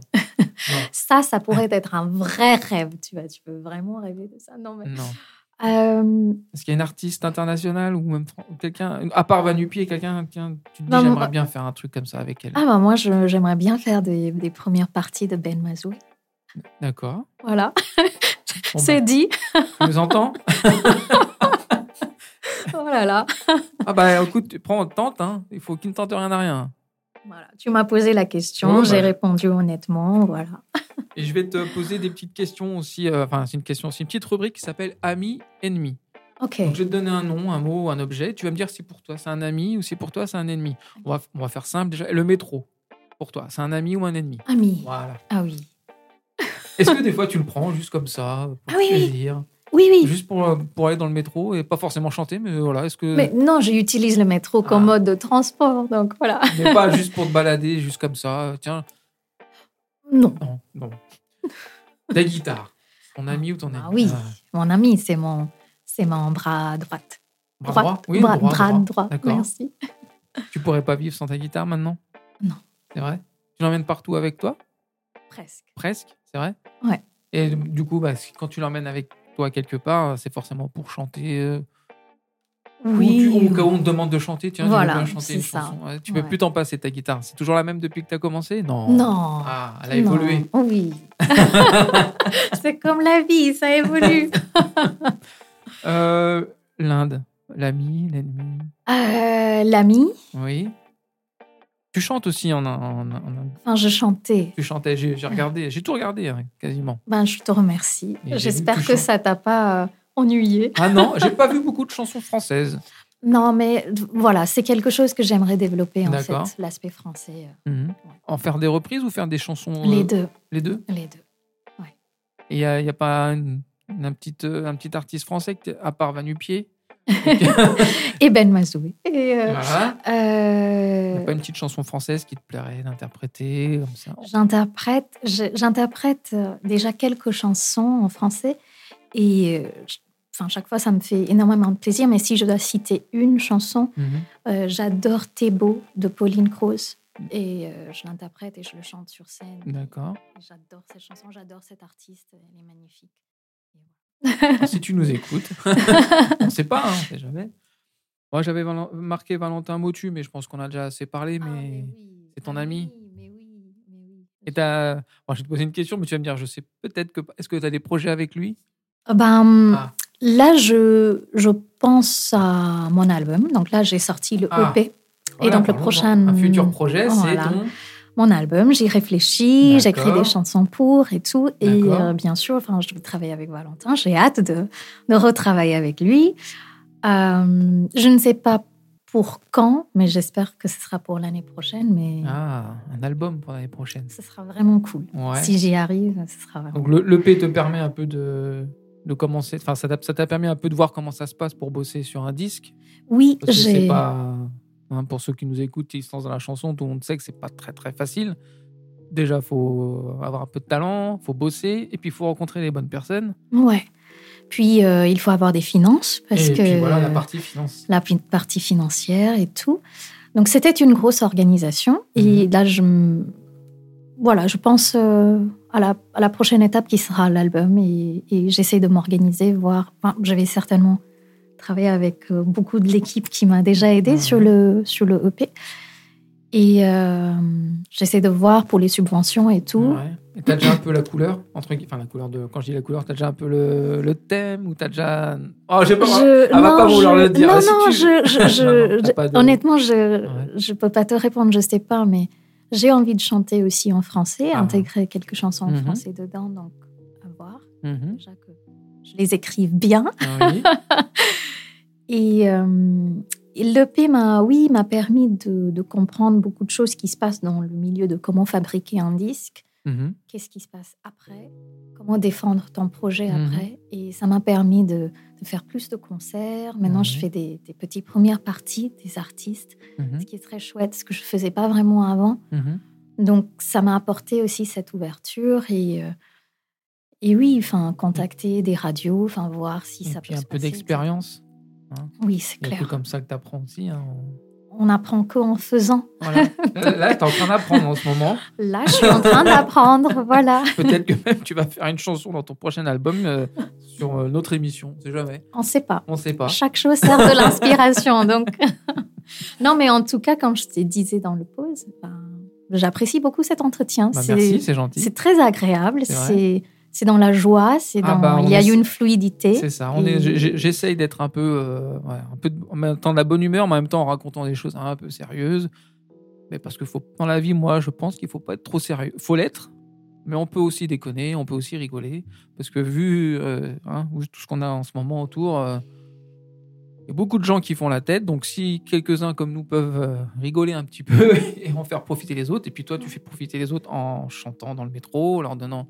Ça, ça pourrait être un vrai rêve. Tu vois, tu peux vraiment rêver de ça. Non, mais. non. Euh, Est-ce qu'il y a une artiste internationale ou même quelqu'un, à part Vanupier, quelqu'un, tiens, tu te dis j'aimerais bien faire un truc comme ça avec elle Ah, bah, moi, j'aimerais bien faire des, des premières parties de Ben Mazou. D'accord. Voilà, *laughs* Bon, c'est bah, dit. tu nous entends *laughs* *laughs* Oh là là. Ah bah écoute, tu prends, tente, hein. il faut qu'il ne tente rien à rien. Voilà. Tu m'as posé la question, Ouais, j'ai bah. répondu honnêtement. Voilà. *laughs* Et je vais te poser des petites questions aussi, euh, enfin c'est une question, c'est une petite rubrique qui s'appelle ami, ennemi. Ok. Donc je vais te donner un nom, un mot, un objet, tu vas me dire si pour toi c'est un ami ou si pour toi c'est un ennemi. On va, on va faire simple déjà. Le métro, pour toi, c'est un ami ou un ennemi? Ami. Voilà. Ah oui. Est-ce que des fois tu le prends juste comme ça, pour Ah oui, oui. plaisir? Oui, oui. Juste pour, pour aller dans le métro et pas forcément chanter, mais voilà, est-ce que. Mais non, j'utilise le métro comme Ah. mode de transport, donc voilà. *laughs* mais pas juste pour te balader, juste comme ça. Tiens, Non. non, non. La guitare, ton ami ou ton ami Ah oui, mon ami, c'est mon, c'est mon bras droit. Bras Droite, droit? Oui, bras, droit, bras droit. droit. D'accord. Merci. Tu pourrais pas vivre sans ta guitare maintenant? Non. C'est vrai? Tu l'emmènes partout avec toi? Presque. Presque, c'est vrai? Ouais. Et du coup, bah, quand tu l'emmènes avec toi quelque part, c'est forcément pour chanter. euh, Oui. Ou, au cas où on te demande de chanter, tiens, Voilà, tu veux chanter une c'est ça. chanson. Ouais, tu peux Ouais. plus t'en passer ta guitare. C'est toujours la même depuis que tu as commencé? Non. Non. Ah, elle a Non. évolué. Oui. *laughs* c'est comme la vie, ça évolue. Euh, L'Inde, l'ami, l'ennemi? Euh, L'ami, Oui. Tu chantes aussi en, en, en- en- enfin, je chantais. Tu chantais, j'ai regardé, j'ai tout regardé hein, quasiment. Ben, je te remercie. J'espère que chantes. ça t'a pas euh, ennuyé. Ah non, j'ai pas *laughs* vu beaucoup de chansons françaises. Non, mais voilà, c'est quelque chose que j'aimerais développer en fait, l'aspect français. euh, Mhm. En faire des reprises ou faire des chansons Les euh, deux, Les deux? Les deux. Et il n'y a, pas une- une- un, petit, un petit artiste français, à part Vanupier? *laughs* *laughs* Et Ben Mazoué. Et euh, Voilà. euh, pas une petite chanson française qui te plairait d'interpréter comme ça? J'interprète, j'interprète euh, déjà quelques chansons en français et euh, enfin chaque fois ça me fait énormément de plaisir. Mais si je dois citer une chanson, Mhm. euh, j'adore T'es beau de Pauline Croze et euh, je l'interprète et je le chante sur scène. D'accord. J'adore cette chanson, j'adore cet artiste, elle est magnifique. Si tu nous écoutes, *laughs* on ne sait pas, hein, on sait jamais. Moi, j'avais marqué Valentin Motu, mais je pense qu'on a déjà assez parlé. Ah, Mais... oui. c'est ton Ah, ami oui, mais oui, mais oui. Et t'as... Bon, je vais te poser une question, mais tu vas me dire, je sais peut-être que... Est-ce que tu as des projets avec lui? Ben, Ah. Là, je, je pense à mon album. Donc là, j'ai sorti le Ah. EP. Et donc, le prochain- Un futur projet, Voilà. c'est ton... Mon album, j'y réfléchis, j'écris des chansons pour et tout. Et euh, bien sûr, enfin, je vais travailler avec Valentin. J'ai hâte de, de retravailler avec lui. Euh, je ne sais pas pour quand, mais j'espère que ce sera pour l'année prochaine. Mais Ah, un album pour l'année prochaine. ce sera vraiment cool. Ouais. Si j'y arrive, ce sera vraiment Donc le l'EP te permet un peu de, de commencer, enfin ça t'a ça t'a permis un peu de voir comment ça se passe pour bosser sur un disque? Oui, j'ai. pas, hein, pour ceux qui nous écoutent, qui se lancent dans la chanson, tout le monde sait que c'est pas très très facile. Déjà, faut avoir un peu de talent, faut bosser, et puis il faut rencontrer les bonnes personnes. Ouais. Puis, euh, il faut avoir des finances parce et que. puis voilà la partie finance. la partie financière et tout. Donc c'était une grosse organisation. Et Mhm. là, je, voilà, je pense euh, à, la, à la prochaine étape qui sera l'album et, et j'essaie de m'organiser, voir. Enfin, je vais certainement travailler avec euh, beaucoup de l'équipe qui m'a déjà aidé Mhm. sur, le, sur le EP. Et euh, j'essaie de voir pour les subventions et tout. Ouais. Et t'as déjà un peu la couleur entre enfin la couleur de quand je dis la couleur, t'as déjà un peu le, le thème ou t'as déjà oh j'ai pas Je- elle va pas non, vouloir je- le dire. Non, Si non, tu- je, je- *laughs* Non, non, de- honnêtement, je Ouais. je peux pas te répondre, je sais pas, mais j'ai envie de chanter aussi en français, Ah. intégrer quelques chansons en Mhm. français dedans, donc à voir. Mhm. Déjà que je les écrive bien. Ah oui. *laughs* Et, euh, l'EP m'a, oui, m'a permis de, de comprendre beaucoup de choses qui se passent dans le milieu de comment fabriquer un disque, Mhm. qu'est-ce qui se passe après, comment défendre ton projet Mhm. après? Et ça m'a permis de, de faire plus de concerts. Maintenant, je fais des, des petites premières parties des artistes, Mhm. ce qui est très chouette, ce que je faisais pas vraiment avant. Donc, ça m'a apporté aussi cette ouverture et, euh, et oui, enfin, contacter des radios, enfin, voir si Et ça puis peut un se peu passer. D'expérience. Oui, c'est clair. comme ça que tu apprends aussi. hein. On apprend qu'en faisant. Voilà. *laughs* Là, tu es en train d'apprendre en ce moment. Là, je suis en train d'apprendre, *laughs* voilà. Peut-être que même tu vas faire une chanson dans ton prochain album euh, sur euh, notre émission. On sait jamais. On ne sait pas. On sait pas. Chaque chose sert de l'inspiration, donc. *laughs* non, mais en tout cas, comme je te disais dans le pause, ben, j'apprécie beaucoup cet entretien. Bah, C'est- merci, c'est gentil. C'est très agréable. C'est. C'est dans la joie. C'est Ah dans. bah, on il y a eu une fluidité. C'est ça. On Et- est, j'essaye d'être un peu, euh, ouais, un peu de- en même temps de la bonne humeur, mais en même temps en racontant des choses un peu sérieuses. Mais parce que faut, dans la vie, moi, je pense qu'il faut pas être trop sérieux. Faut l'être, mais on peut aussi déconner, on peut aussi rigoler, parce que vu euh, hein, tout ce qu'on a en ce moment autour, euh, il y a beaucoup de gens qui font la tête. Donc si quelques-uns comme nous peuvent rigoler un petit peu *laughs* et en faire profiter les autres, et puis toi, tu fais profiter les autres en chantant dans le métro, leur donnant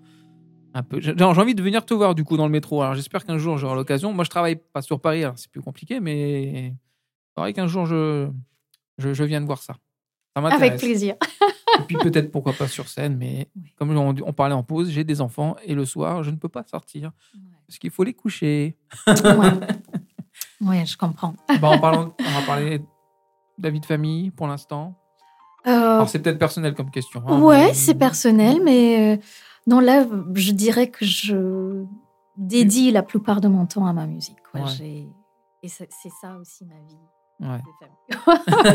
un peu. J'ai envie de venir te voir du coup dans le métro. Alors j'espère qu'un jour j'aurai l'occasion. Moi je travaille pas sur Paris, alors c'est plus compliqué, mais vrai qu'un jour je, je, je viens de voir ça. Ça. Avec plaisir. Et puis peut-être pourquoi pas sur scène, mais Oui. comme on, on parlait en pause, j'ai des enfants et le soir je ne peux pas sortir parce qu'il faut les coucher. Ouais. Ouais, je comprends. Bah, en parlant, on va parler de la vie de famille pour l'instant. Euh, Alors c'est peut-être personnel comme question. hein, ouais, mais- c'est personnel, mais euh, non, là, je dirais que je dédie la plupart de mon temps à ma musique. quoi. Ouais. J'ai- Et c'est ça aussi ma vie Ouais.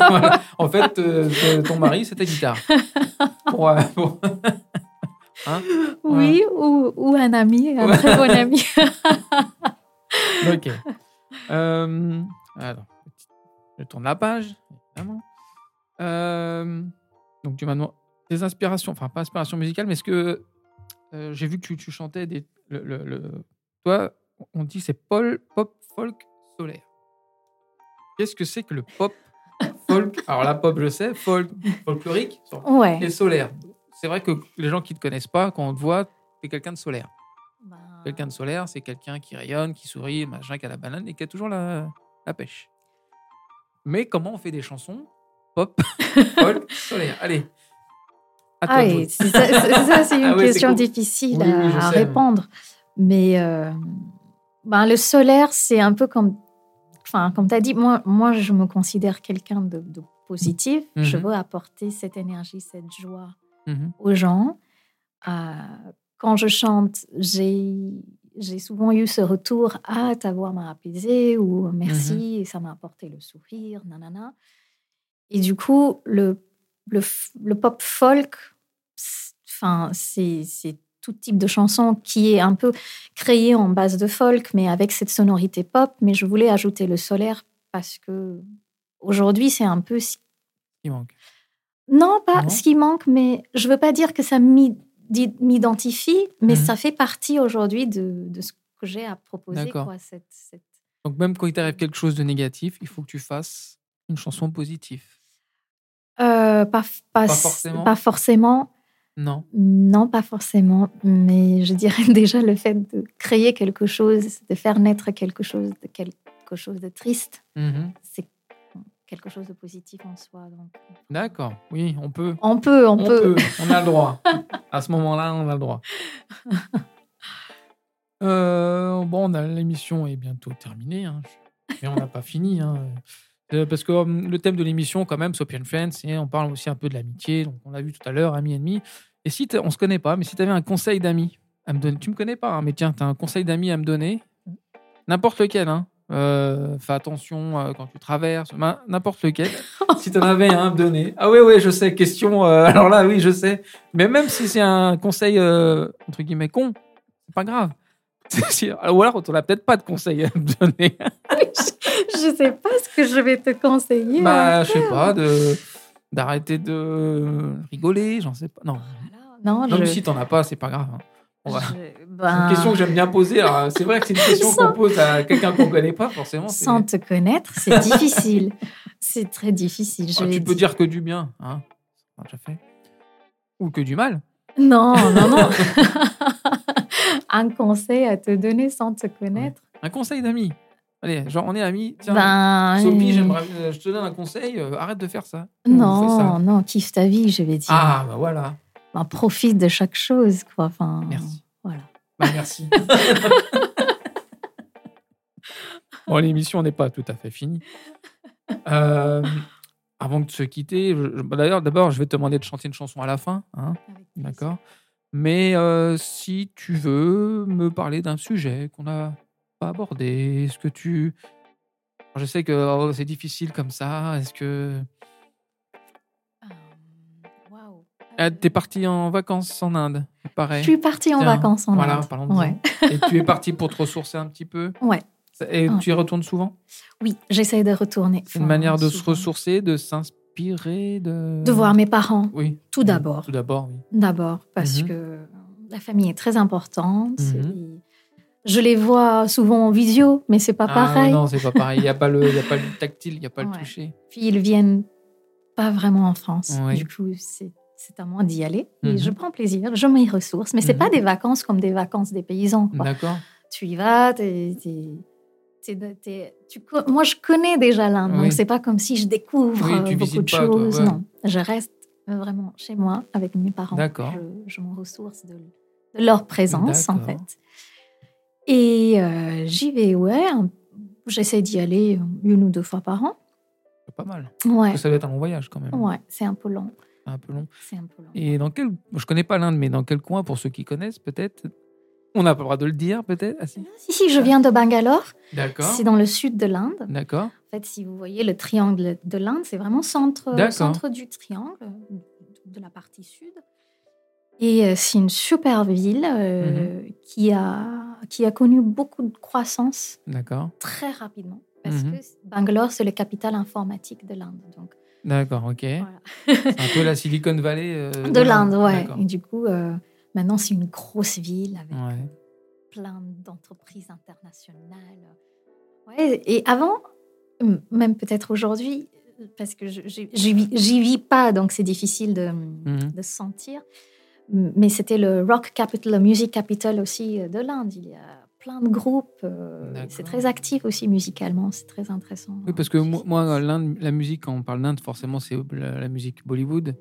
Voilà. *laughs* *laughs* En fait, euh, ton mari, c'était guitare. Euh, pour- *laughs* Oui, ou, ou un ami, un très bon ami. Ok. Euh, alors, je tourne la page, évidemment. Euh, donc, tu m'as demandé des inspirations, enfin, pas inspiration musicale, mais est-ce que euh, j'ai vu que tu, tu chantais des. Le, le- le- toi, on dit c'est Paul, pop, folk, solaire. Qu'est-ce que c'est que le pop, folk? *laughs* Alors, la pop, je sais, folk, folklorique Ouais. et solaire. C'est vrai que les gens qui ne te connaissent pas, quand on te voit, tu es quelqu'un de solaire. Ben, Quelqu'un de solaire, c'est quelqu'un qui rayonne, qui sourit, machin, qui a la banane et qui a toujours la, la pêche. Mais comment on fait des chansons pop, *laughs* folk, solaire? Allez. Ah, jouer. c'est ça, c'est- *laughs* une Ah ouais, c'est question difficile Oui, oui, je à, sais. répondre. Mais euh, ben, le solaire, c'est un peu comme. Enfin, comme tu as dit, moi, moi, je me considère quelqu'un de, de positif. Je Mhm. veux apporter cette énergie, cette joie Mhm. aux gens. Euh, quand je chante, j'ai souvent eu ce retour Ah, ta voix m'a apaisé ou merci, et ça m'a apporté le sourire, nanana. Et du coup, le, le, pop folk, enfin, c'est tout type de chanson qui est un peu créé en base de folk, mais avec cette sonorité pop. Mais je voulais ajouter le solaire parce que aujourd'hui, c'est un peu ce Il manque? non, pas Non? ce qui manque, mais je veux pas dire que ça m'identifie, mais Mhm. ça fait partie aujourd'hui de, de ce que j'ai à proposer. Quoi, cette, cette- Donc, même quand il t'arrive quelque chose de négatif, il faut que tu fasses une chanson positive. Euh, pas, f- pas, Pas s- forcément? pas forcément. Non. Non, pas forcément. Mais je dirais *laughs* déjà le fait de créer quelque chose, de faire naître quelque chose de quelque chose de triste, Mhm. c'est quelque chose de positif en soi. Donc, D'accord. Oui, on peut. on peut, on, On peut. peut. On a le droit. *laughs* à ce moment-là, on a le droit. Euh, bon, l'émission est bientôt terminée, hein. mais on n'a pas fini. hein. Parce que euh, le thème de l'émission, quand même, Sopian Friends, c'est on parle aussi un peu de l'amitié. Donc, on l'a vu tout à l'heure, ami ennemi. Et si on se connaît pas, mais si tu avais un conseil d'amis à me donner, tu me connais pas, hein, mais tiens, tu as un conseil d'amis à me donner, n'importe lequel, hein. Euh, fais attention euh, quand tu traverses, n'importe lequel. *laughs* si tu en avais un à me donner. Ah oui, oui, je sais, question. euh, alors là, oui, je sais. Mais même si c'est un conseil, entre guillemets, con, c'est pas grave. *laughs* Ou alors, on n'a peut-être pas de conseil à me donner. *laughs* je sais pas ce que je vais te conseiller. hein. bah, je sais pas, de d'arrêter de rigoler, j'en sais pas. Non, Non, non mais je- si t'en as pas, c'est pas grave. hein. Je- C'est ben, une question que j'aime bien poser. Alors, C'est vrai que c'est une *laughs* question Sans- qu'on pose à quelqu'un qu'on ne connaît pas forcément. c'est- Sans te connaître, c'est difficile. c'est très difficile. Je Ah, tu peux dire que du bien, hein fait. Ou que du mal. Non, non, non. Un conseil à te donner sans te connaître. Un conseil d'ami. Allez, genre on est amis. Tiens, Ben, Sophie, euh, j'aimerais, euh, je te donne un conseil. euh, arrête de faire ça. Non, non, kiffe ta vie, je vais dire. Ah, bah voilà. Ben, profite de chaque chose, quoi. Enfin, Merci. Voilà. Bah, merci. *laughs* *laughs* bon, l'émission n'est pas tout à fait finie. Euh, avant de se quitter, bah, d'ailleurs, d'abord, je vais te demander de chanter une chanson à la fin. hein, D'accord Mais euh, si tu veux me parler d'un sujet qu'on n'a pas abordé, est-ce que tu. Je sais que oh, c'est difficile comme ça. Est-ce que. Euh, waouh. Ah, T'es parti en vacances en Inde, il Je suis partie en Tiens, vacances en Voilà, Inde. parlons de Ouais. ça. Et tu es parti pour te ressourcer un petit peu Ouais. Et tu y retournes souvent? Oui, j'essaie de retourner. C'est une manière de se ressourcer, de s'inspirer, de... De voir mes parents, Oui. tout d'abord. Tout d'abord, oui. D'abord, parce Mhm. que la famille est très importante. Mhm. Je les vois souvent en visio, mais c'est pas Ah, pareil. Non, c'est pas pareil. Il n'y a, pas le- y a pas le tactile, il n'y a pas le *laughs* toucher. Puis ils viennent pas vraiment en France. Oui. Du coup, c'est c'est à moi d'y aller. Mhm. Et je prends plaisir, je m'y ressource. Mais c'est Mhm. pas des vacances comme des vacances des paysans. D'accord. Tu y vas, tu moi je connais déjà l'Inde, Oui. donc c'est pas comme si je découvre Oui, euh, beaucoup de pas, toi, choses. ouais. Non, je reste vraiment chez moi avec mes parents. D'accord. Je, je me ressource de, de leur présence en fait. Et euh, j'y vais, ouais. J'essaie d'y aller une ou deux fois par an. Pas mal. Ouais, Parce que ça doit être un long voyage quand même. ouais, c'est un peu long. C'est un peu long. C'est un peu long. Et dans quel. Je connais pas l'Inde, mais dans quel coin, pour ceux qui connaissent, peut-être On n'a pas le droit de le dire, peut-être Ah, si. Si, si, je viens de Bangalore. D'accord. C'est dans le sud de l'Inde. D'accord. En fait, si vous voyez le triangle de l'Inde, c'est vraiment centre, centre du triangle, de la partie sud. Et euh, c'est une super ville euh, Mhm. qui, a, qui a connu beaucoup de croissance D'accord. très rapidement. Parce Mhm. que Bangalore, c'est la capitale informatique de l'Inde. Donc, D'accord, ok. voilà. C'est un peu la Silicon Valley. euh, De l'Inde, ouais. Et du coup, euh, maintenant, c'est une grosse ville avec Ouais. plein d'entreprises internationales. Ouais, et avant, même peut-être aujourd'hui, parce que j'y vis, pas, donc c'est difficile de, Mhm. de sentir. Mais c'était le rock capital, le music capital aussi euh, de l'Inde. Il y a plein de groupes. euh, c'est très actif aussi musicalement. C'est très intéressant. Oui, parce que moi, moi, l'Inde, la musique, quand on parle d'Inde, forcément, c'est la, la musique Bollywood.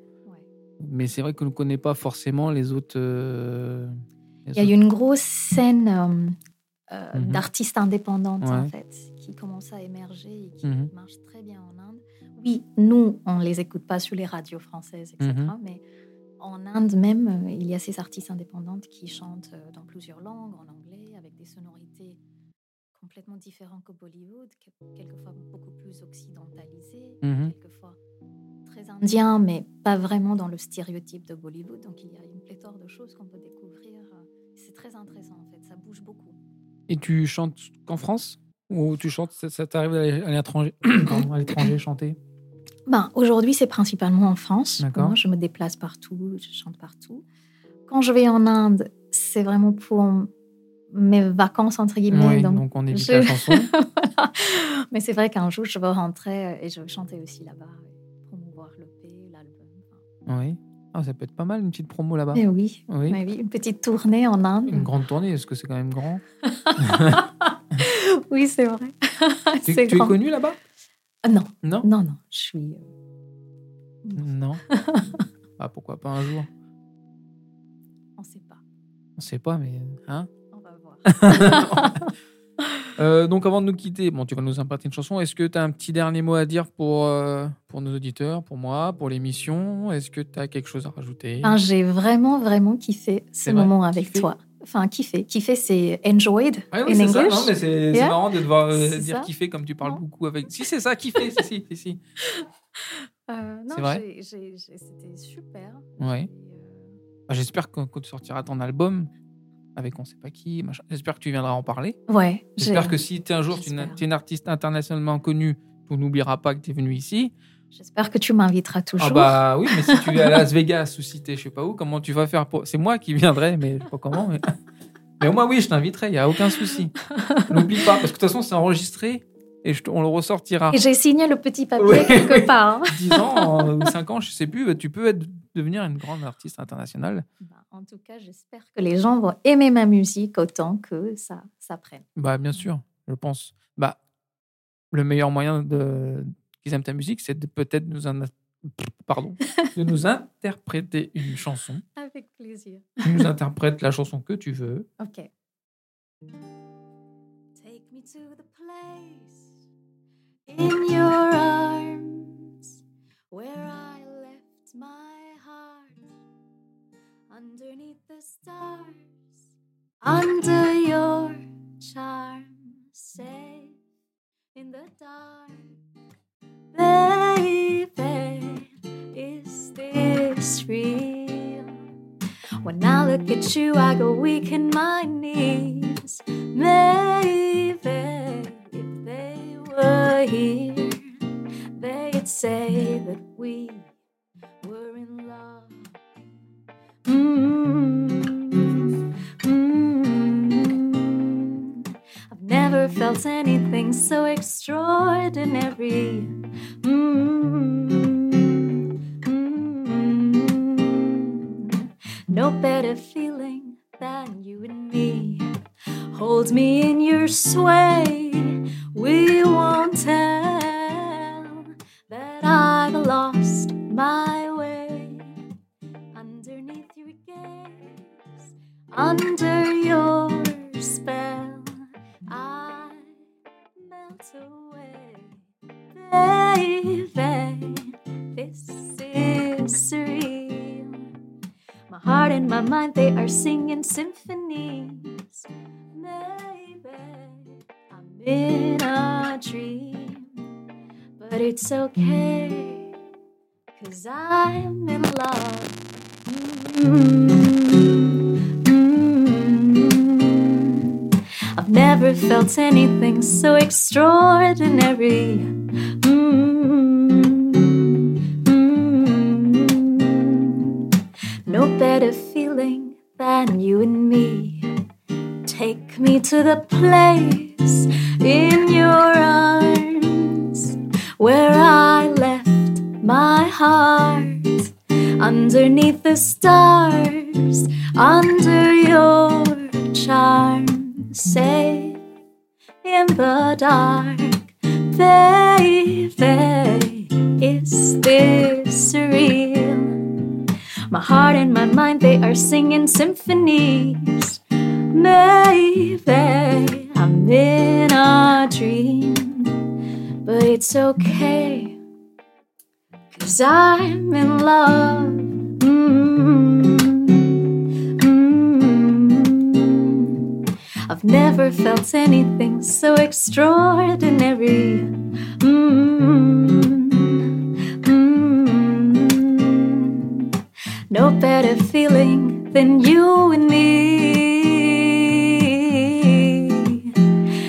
Mais c'est vrai qu'on ne connaît pas forcément les autres. euh, les Il y a autres- une grosse scène euh, euh, Mhm. d'artistes indépendantes, en fait, qui commence à émerger et qui Mhm. marche très bien en Inde. Oui, nous, on ne les écoute pas sur les radios françaises, etc. Mhm. Mais en Inde même, il y a ces artistes indépendantes qui chantent dans plusieurs langues, en anglais, avec des sonorités complètement différentes qu'au Bollywood, que- quelquefois beaucoup plus occidentalisées, quelquefois très indien, mais pas vraiment dans le stéréotype de Bollywood. Donc il y a une pléthore de choses qu'on peut découvrir. C'est très intéressant en fait, ça bouge beaucoup. Et tu chantes qu'en France? Ou tu chantes, ça, ça t'arrive à l'étranger *coughs* Pardon, à l'étranger chanter? Ben, Aujourd'hui, c'est principalement en France. Moi, je me déplace partout, je chante partout. Quand je vais en Inde, c'est vraiment pour mes vacances, entre guillemets. Oui, donc, donc on évite je- la chanson. *laughs* Voilà. Mais c'est vrai qu'un jour, je vais rentrer et je vais chanter aussi là-bas, oui. Ah, ça peut être pas mal, une petite promo là-bas. Mais oui, Oui. mais oui, une petite tournée en Inde. Une grande tournée, parce que c'est quand même grand. *laughs* Oui, c'est vrai. Tu, tu es grand. connu là-bas? Ah, Non, Non? Non, non, je suis. euh, Non. *laughs* ah, pourquoi pas un jour? On sait pas. On sait pas, mais. Hein? On va voir. *laughs* Euh, donc avant de nous quitter, bon, tu vas nous impartir une chanson. Est-ce que tu as un petit dernier mot à dire pour, euh, pour nos auditeurs, pour moi, pour l'émission? Est-ce que tu as quelque chose à rajouter? Enfin, J'ai vraiment, vraiment kiffé ce vrai moment avec Kiffé? toi. Enfin, kiffé. Kiffé, c'est enjoyed Ah oui, in c'est ça, English. non, mais c'est c'est Yeah. marrant de devoir euh, dire ça. kiffer comme tu parles Non. beaucoup avec. Si, c'est ça, kiffer, si, si, si, si. *laughs* Non, c'était super. Ouais. Bah, J'espère que quand tu sortiras ton album avec on sait pas qui, machin, j'espère que tu viendras en parler. Ouais. J'espère que si tu es un jour tu es une, artiste internationalement connue, tu n'oublieras pas que tu es venu ici. J'espère que tu m'inviteras Ah toujours. bah oui, mais si tu es à Las Vegas ou si t'es je sais pas où, comment tu vas faire pour... C'est moi qui viendrai, mais je sais pas comment. Mais, *laughs* mais moi, oui, je t'inviterai, il y a aucun souci. N'oublie pas, parce que de toute façon, c'est enregistré et je on le ressortira. Et j'ai signé le petit papier Ouais. quelque *laughs* part. hein. 10 ans euh, ou 5 ans, je sais plus, tu peux être, devenir une grande artiste internationale. Bah, en tout cas, j'espère que les gens vont aimer ma musique autant que ça, ça prenne. Bah, bien sûr, je pense. Bah, le meilleur moyen de qu'ils aiment ta musique, c'est de peut-être nous en- pardon, *laughs* de nous interpréter une chanson. Avec plaisir. Tu nous interprètes la chanson que tu veux. Ok. Take me to the place in your arms where I left my heart underneath the stars under your charm safe in the dark baby is this real when I look at you, I go weak in my knees. Maybe here, they'd say that we were in love. Mm, mm. I've never felt anything so extraordinary. Mm, mm. No better feeling than you and me. Hold me in your sway. We anything so extraordinary. Mm, mm. No better feeling than you and me. Take me to the place are singing symphonies. Maybe I'm in a dream, but it's okay, cause I'm in love. Mm, mm. I've never felt anything so extraordinary. Mm, No better feeling than you and me.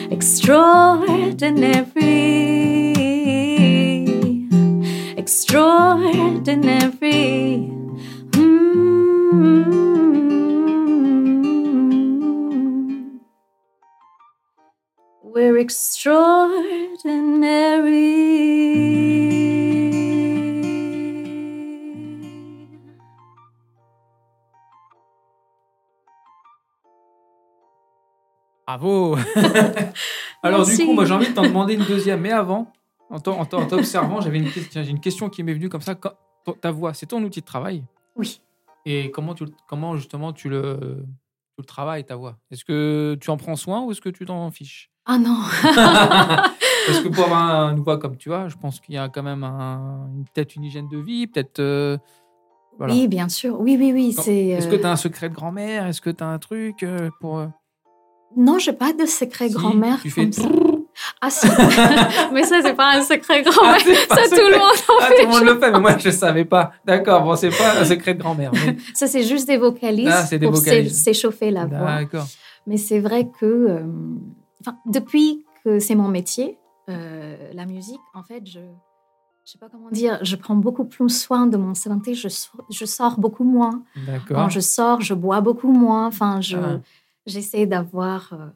Extraordinary, extraordinary. Mm. We're extraordinary. Bravo *laughs* Alors du coup, moi j'ai envie de t'en demander une deuxième, mais avant, en t'observant, j'avais une, question- j'ai une question qui m'est venue comme ça. Quand- ta voix, c'est ton outil de travail? Oui. Et comment, tu, le- comment justement tu le, tu le travailles, ta voix? Est-ce que tu en prends soin ou est-ce que tu t'en fiches? Ah non. *laughs* Parce que pour avoir une voix comme tu as, je pense qu'il y a quand même un- peut-être une hygiène de vie, peut-être... euh, voilà. Oui, bien sûr. Oui, oui, oui. Quand- C'est. Est-ce que euh, tu as un secret de grand-mère? Est-ce que tu as un truc euh, pour... Non, j'ai pas de secret si, grand-mère. Tu fais... comme ça. Ah si. *laughs* *laughs* mais ça, c'est pas un secret Ah, grand-mère. ça, tout le monde en Ah, fait. tout le monde le fait, mais moi je savais pas. D'accord, bon, c'est pas un secret de grand-mère. mais- *laughs* Ça, c'est juste des vocalises Ah, des pour s'échauffer la voix. D'accord. Mais c'est vrai que, euh, depuis que c'est mon métier, euh, la musique, en fait, je, je sais pas comment dire, je prends beaucoup plus soin de mon santé. Je, sors- je sors beaucoup moins. Quand D'accord. je sors, je bois beaucoup moins. Enfin, je, Ah. J'essaie d'avoir euh,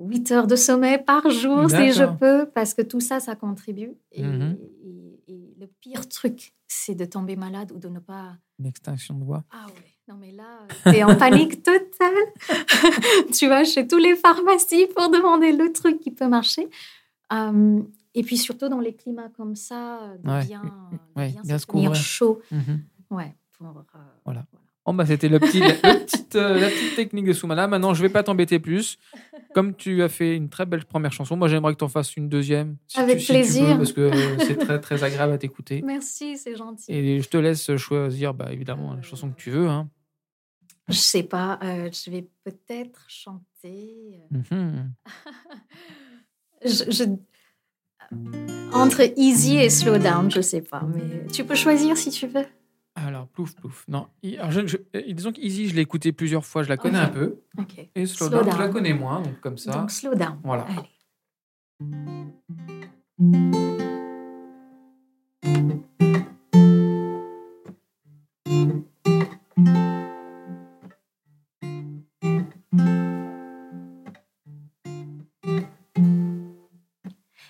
8 heures de sommeil par jour si je peux, parce que tout ça, ça contribue. Et, Mhm. et- et le pire truc, c'est de tomber malade ou de ne pas. Une extinction de voix. Ah ouais, non mais là, t'es en panique totale. *laughs* tu vas chez tous les pharmacies pour demander le truc qui peut marcher. Euh, et puis surtout dans les climats comme ça, Ouais, bien, ouais, bien, bien se couvrir. chaud. Mhm. Ouais, pour, euh, Voilà. Oh bah c'était le petit, le *laughs* petite, euh, la petite technique de Soumana. Maintenant, je vais pas t'embêter plus. Comme tu as fait une très belle première chanson, moi j'aimerais que tu en fasses une deuxième. si Avec tu- si tu veux, plaisir. parce que euh, c'est très très agréable à t'écouter. *laughs* Merci, c'est gentil. Et je te laisse choisir, bah, évidemment, la chanson que tu veux. Hein. Je sais pas, euh, je vais peut-être chanter. *laughs* je- je- Entre easy et slow down, je sais pas, mais tu peux choisir si tu veux. Alors, plouf, plouf. Non, alors, je- je- euh, disons qu'Easy, je l'ai écouté plusieurs fois, je la connais un peu. Et Slow, Slow Down, je la connais moins, donc comme ça. Donc slow down. Voilà. Allez.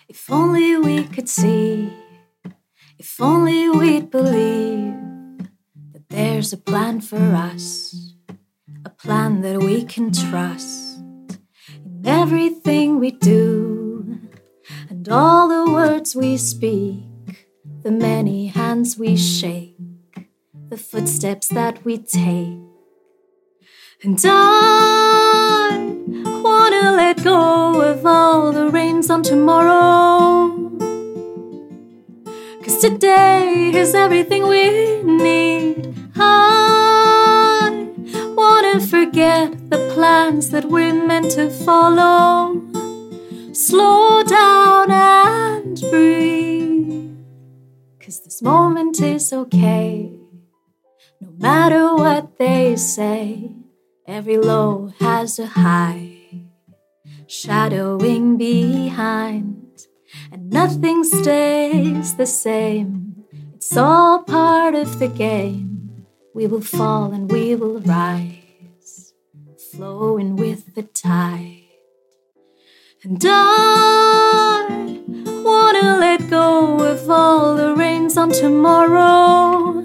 If only we could see, for us, a plan that we can trust in everything we do, and all the words we speak, the many hands we shake, the footsteps that we take. And I wanna let go of all the reins on tomorrow. Cause today is everything we need. I wanna forget the plans that we're meant to follow. Slow down and breathe. Cause this moment is okay. No matter what they say, every low has a high, shadowing behind, and nothing stays the same. It's all part of the game. We will fall and we will rise, flowing with the tide. And I wanna let go of all the reins on tomorrow.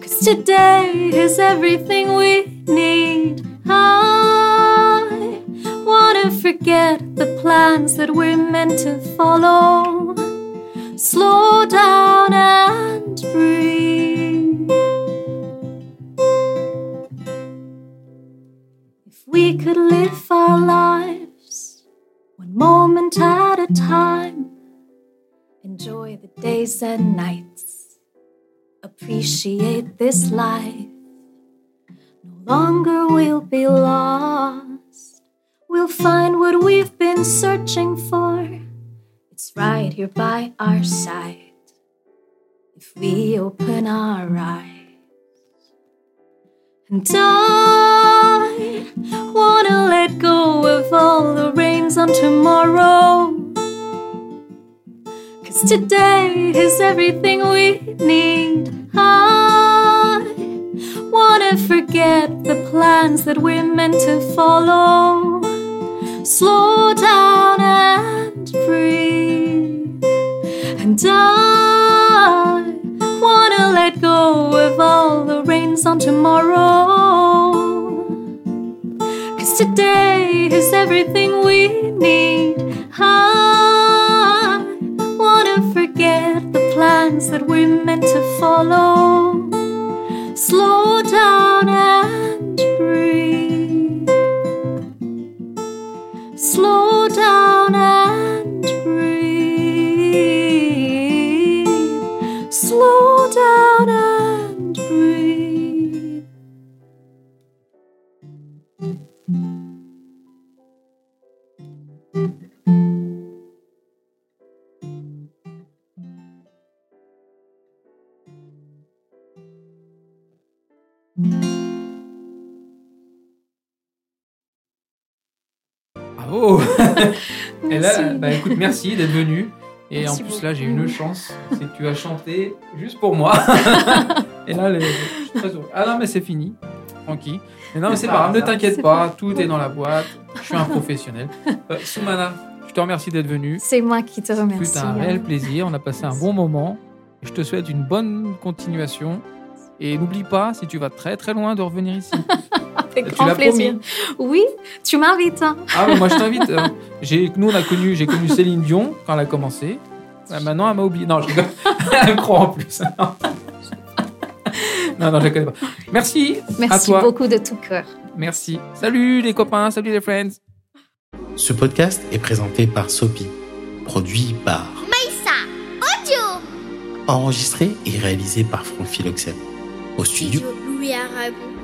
Cause today is everything we need. I wanna forget the plans that we're meant to follow. Slow down and breathe. Could live our lives one moment at a time, enjoy the days and nights appreciate this life. No longer we'll be lost. We'll find what we've been searching for. It's right here by our side. If we open our eyes. And I wanna let go of all the reins on tomorrow. Cause today is everything we need. I wanna forget the plans that we're meant to follow. Slow down and breathe. And I let go of all the reins on tomorrow. Cause today is everything we need. I wanna forget the plans that we're meant to follow. Slow down and breathe. Slow Et Merci. là, bah, écoute, merci d'être venu. Et Merci en plus, là, j'ai une chance, c'est que tu as chanté juste pour moi. *laughs* et là, les- je suis très heureux. Ah non, mais c'est fini. Tranquille. Mais non, mais c'est pas grave, ne t'inquiète pas, pas- tout est dans la boîte. Je suis un professionnel. *laughs* Euh, Soumana, je te remercie d'être venue. C'est moi qui te remercie. Fut un réel plaisir. On a passé un bon moment. Je te souhaite une bonne continuation. Et n'oublie pas, si tu vas très très loin, de revenir ici. *laughs* Avec Tu grand l'as plaisir. promis. Oui, tu m'invites. hein. Ah, mais moi je t'invite. *laughs* euh, j'ai, nous, on a connu, j'ai connu Céline Dion quand elle a commencé. Ouais, maintenant, elle m'a oublié. Non, je rigole. *laughs* Elle me croit en plus. *laughs* non, non, je la connais pas. Merci, à Merci toi. beaucoup de tout cœur. Merci. Salut les copains, salut les friends. Ce podcast est présenté par Sopi, produit par, Maïssa Audio enregistré et réalisé par Franck Philoxène. Au studio, Studio Louis Aragon.